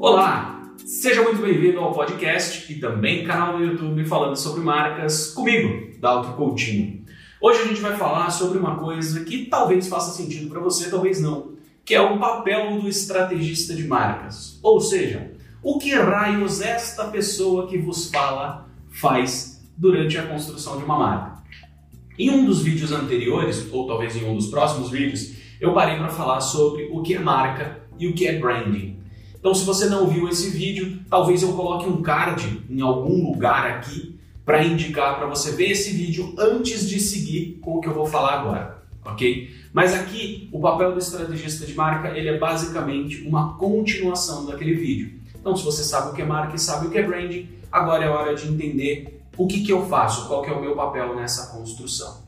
Olá, seja muito bem-vindo ao podcast e também canal do YouTube falando sobre marcas comigo, Dalton Coutinho. Hoje a gente vai falar sobre uma coisa que talvez faça sentido para você, talvez não, que é o papel do estrategista de marcas. Ou seja, o que raios esta pessoa que vos fala faz durante a construção de uma marca. Em um dos vídeos anteriores, ou talvez em um dos próximos vídeos, eu parei para falar sobre o que é marca e o que é branding. Então, se você não viu esse vídeo, talvez eu coloque um card em algum lugar aqui para indicar para você ver esse vídeo antes de seguir com o que eu vou falar agora, ok? Mas aqui o papel do estrategista de marca ele é basicamente uma continuação daquele vídeo. Então, se você sabe o que é marca e sabe o que é branding, agora é hora de entender o que, que eu faço, qual que é o meu papel nessa construção.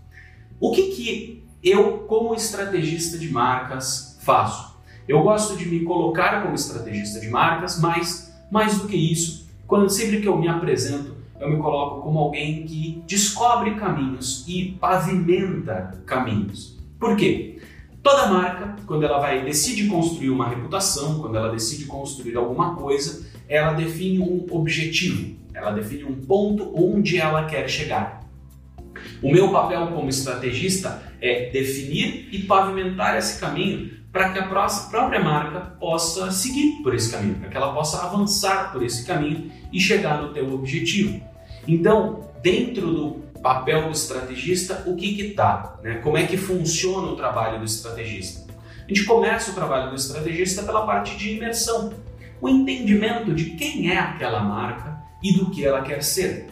O que, que eu, como estrategista de marcas, faço? Eu gosto de me colocar como estrategista de marcas, mas mais do que isso, quando sempre que eu me apresento, eu me coloco como alguém que descobre caminhos e pavimenta caminhos. Por quê? Toda marca, quando ela vai decide construir uma reputação, quando ela decide construir alguma coisa, ela define um objetivo, ela define um ponto onde ela quer chegar. O meu papel como estrategista é definir e pavimentar esse caminho para que a própria marca possa seguir por esse caminho, para que ela possa avançar por esse caminho e chegar no teu objetivo. Então, dentro do papel do estrategista, o que que tá? Né? Como é que funciona o trabalho do estrategista? A gente começa o trabalho do estrategista pela parte de imersão, o entendimento de quem é aquela marca e do que ela quer ser.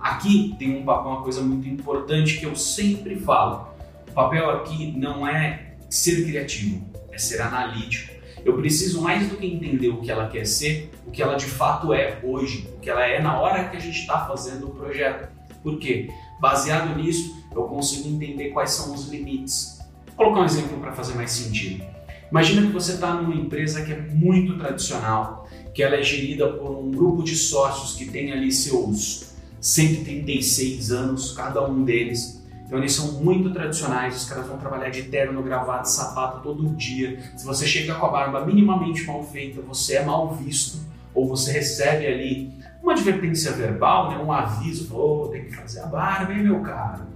Aqui tem um uma coisa muito importante que eu sempre falo. O papel aqui não é ser criativo, é ser analítico. Eu preciso mais do que entender o que ela quer ser, o que ela de fato é hoje, o que ela é na hora que a gente está fazendo o projeto. Por quê? Baseado nisso, eu consigo entender quais são os limites. Vou colocar um exemplo para fazer mais sentido. Imagina que você está numa empresa que é muito tradicional, que ela é gerida por um grupo de sócios que tem ali seus 136 anos, cada um deles, então eles são muito tradicionais, os caras vão trabalhar de terno, gravata, sapato todo dia. Se você chega com a barba minimamente mal feita, você é mal visto, ou você recebe ali uma advertência verbal, né, um aviso, oh, tem que fazer a barba, hein, meu caro?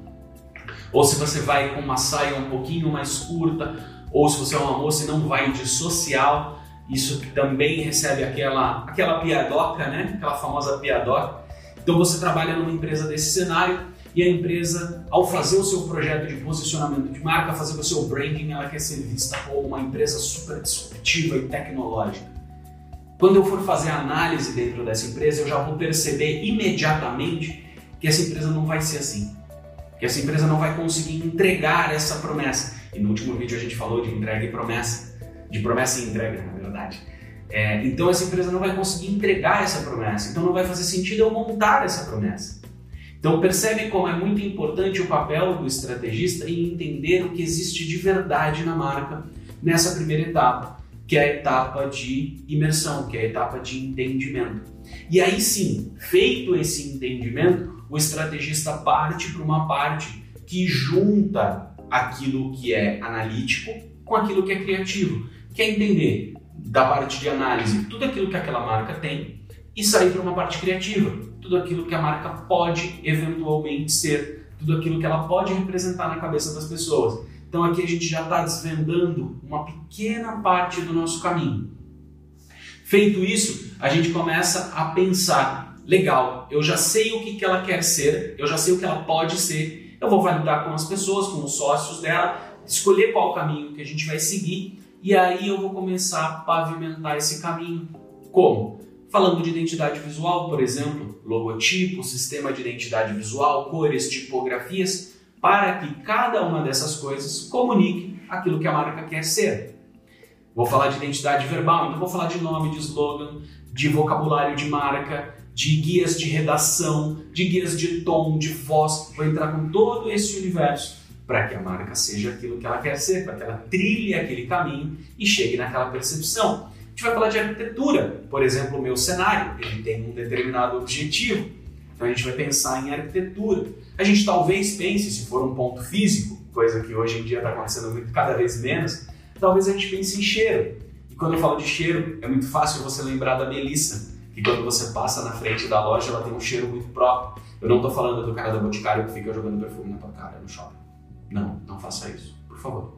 Ou se você vai com uma saia um pouquinho mais curta, ou se você é uma moça e não vai de social, isso também recebe aquela, aquela piadoca, né? Aquela famosa piadoca. Então você trabalha numa empresa desse cenário e a empresa, ao fazer o seu projeto de posicionamento de marca, fazer o seu branding, ela quer ser vista como uma empresa super disruptiva e tecnológica. Quando eu for fazer a análise dentro dessa empresa, eu já vou perceber imediatamente que essa empresa não vai ser assim. Que essa empresa não vai conseguir entregar essa promessa. E no último vídeo a gente falou de entrega e promessa, de promessa e entrega, na verdade. É, então essa empresa não vai conseguir entregar essa promessa. Então não vai fazer sentido eu montar essa promessa. Então percebe como é muito importante o papel do estrategista em entender o que existe de verdade na marca nessa primeira etapa, que é a etapa de imersão, que é a etapa de entendimento. E aí sim, feito esse entendimento, o estrategista parte para uma parte que junta aquilo que é analítico com aquilo que é criativo. Quer entender da parte de análise tudo aquilo que aquela marca tem e sair para uma parte criativa, tudo aquilo que a marca pode eventualmente ser, tudo aquilo que ela pode representar na cabeça das pessoas. Então aqui a gente já está desvendando uma pequena parte do nosso caminho. Feito isso, a gente começa a pensar: legal, eu já sei o que, que ela quer ser, eu já sei o que ela pode ser, eu vou validar com as pessoas, com os sócios dela, escolher qual caminho que a gente vai seguir e aí eu vou começar a pavimentar esse caminho. Como? Falando de identidade visual, por exemplo, logotipo, sistema de identidade visual, cores, tipografias, para que cada uma dessas coisas comunique aquilo que a marca quer ser. Vou falar de identidade verbal, então vou falar de nome, de slogan, de vocabulário de marca, de guias de redação, de guias de tom, de voz. Vou entrar com todo esse universo para que a marca seja aquilo que ela quer ser, para que ela trilhe aquele caminho e chegue naquela percepção gente vai falar de arquitetura. Por exemplo, o meu cenário, ele tem um determinado objetivo. Então a gente vai pensar em arquitetura. A gente talvez pense, se for um ponto físico, coisa que hoje em dia está acontecendo muito, cada vez menos, talvez a gente pense em cheiro. E quando eu falo de cheiro, é muito fácil você lembrar da Melissa, que quando você passa na frente da loja, ela tem um cheiro muito próprio. Eu não estou falando do cara da Boticário que fica jogando perfume na tua cara no shopping. Não, não faça isso, por favor.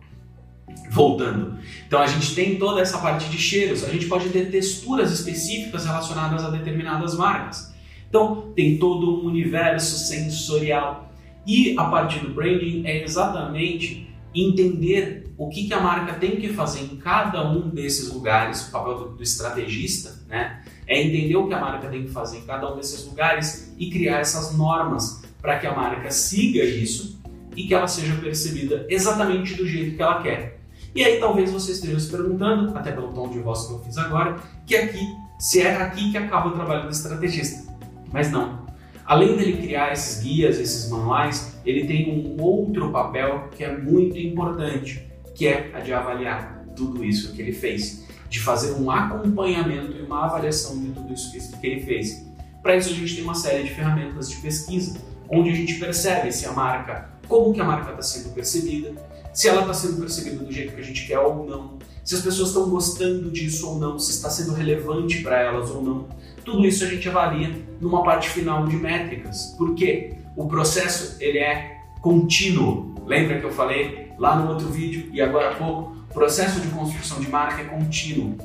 Voltando. Então a gente tem toda essa parte de cheiros, a gente pode ter texturas específicas relacionadas a determinadas marcas. Então tem todo um universo sensorial. E a parte do branding é exatamente entender o que, que a marca tem que fazer em cada um desses lugares, o papel do, estrategista, né? É entender o que a marca tem que fazer em cada um desses lugares e criar essas normas para que a marca siga isso e que ela seja percebida exatamente do jeito que ela quer. E aí talvez você esteja se perguntando, até pelo tom de voz que eu fiz agora, que aqui, se é aqui que acaba o trabalho do estrategista. Mas não. Além dele criar esses guias, esses manuais, ele tem um outro papel que é muito importante, que é a de avaliar tudo isso que ele fez, de fazer um acompanhamento e uma avaliação de tudo isso que ele fez. Para isso a gente tem uma série de ferramentas de pesquisa, onde a gente percebe se a marca, como que a marca está sendo percebida, se ela está sendo percebida do jeito que a gente quer ou não, se as pessoas estão gostando disso ou não, se está sendo relevante para elas ou não. Tudo isso a gente avalia numa parte final de métricas. Por quê? O processo ele é contínuo. Lembra que eu falei lá no outro vídeo e agora há pouco? O processo de construção de marca é contínuo.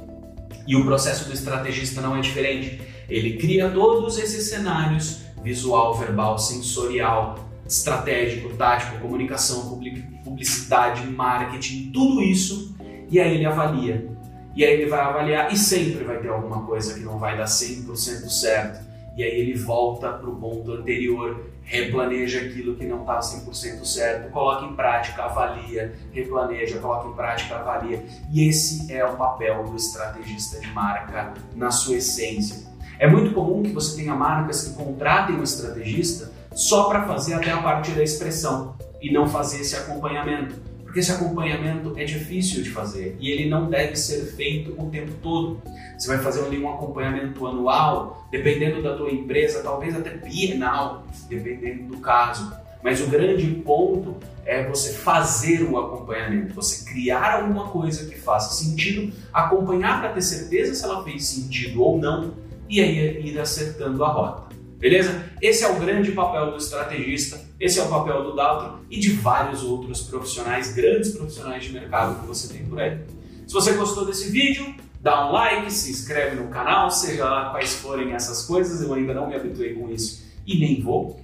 E o processo do estrategista não é diferente. Ele cria todos esses cenários visual, verbal, sensorial, estratégico, tático, comunicação, publicidade, marketing, tudo isso, e aí ele avalia. E aí ele vai avaliar e sempre vai ter alguma coisa que não vai dar 100% certo. E aí ele volta para o ponto anterior, replaneja aquilo que não está 100% certo, coloca em prática, avalia, replaneja, coloca em prática, avalia. E esse é o papel do estrategista de marca na sua essência. É muito comum que você tenha marcas que contratem um estrategista só para fazer até a parte da expressão e não fazer esse acompanhamento. Porque esse acompanhamento é difícil de fazer e ele não deve ser feito o tempo todo. Você vai fazer ali um acompanhamento anual, dependendo da tua empresa, talvez até bienal, dependendo do caso. Mas o grande ponto é você fazer o acompanhamento, você criar alguma coisa que faça sentido, acompanhar para ter certeza se ela fez sentido ou não e aí ir acertando a rota. Beleza? Esse é o grande papel do estrategista, esse é o papel do Dalton e de vários outros profissionais, grandes profissionais de mercado que você tem por aí. Se você gostou desse vídeo, dá um like, se inscreve no canal, seja lá quais forem essas coisas, eu ainda não me habituei com isso e nem vou.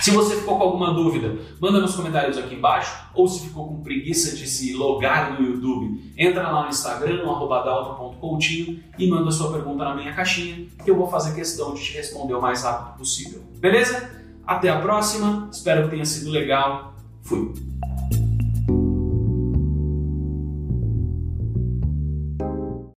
Se você ficou com alguma dúvida, manda nos comentários aqui embaixo, ou se ficou com preguiça de se logar no YouTube, entra lá no Instagram, no dalton.coutinho e manda sua pergunta na minha caixinha, que eu vou fazer questão de te responder o mais rápido possível. Beleza? Até a próxima, espero que tenha sido legal. Fui!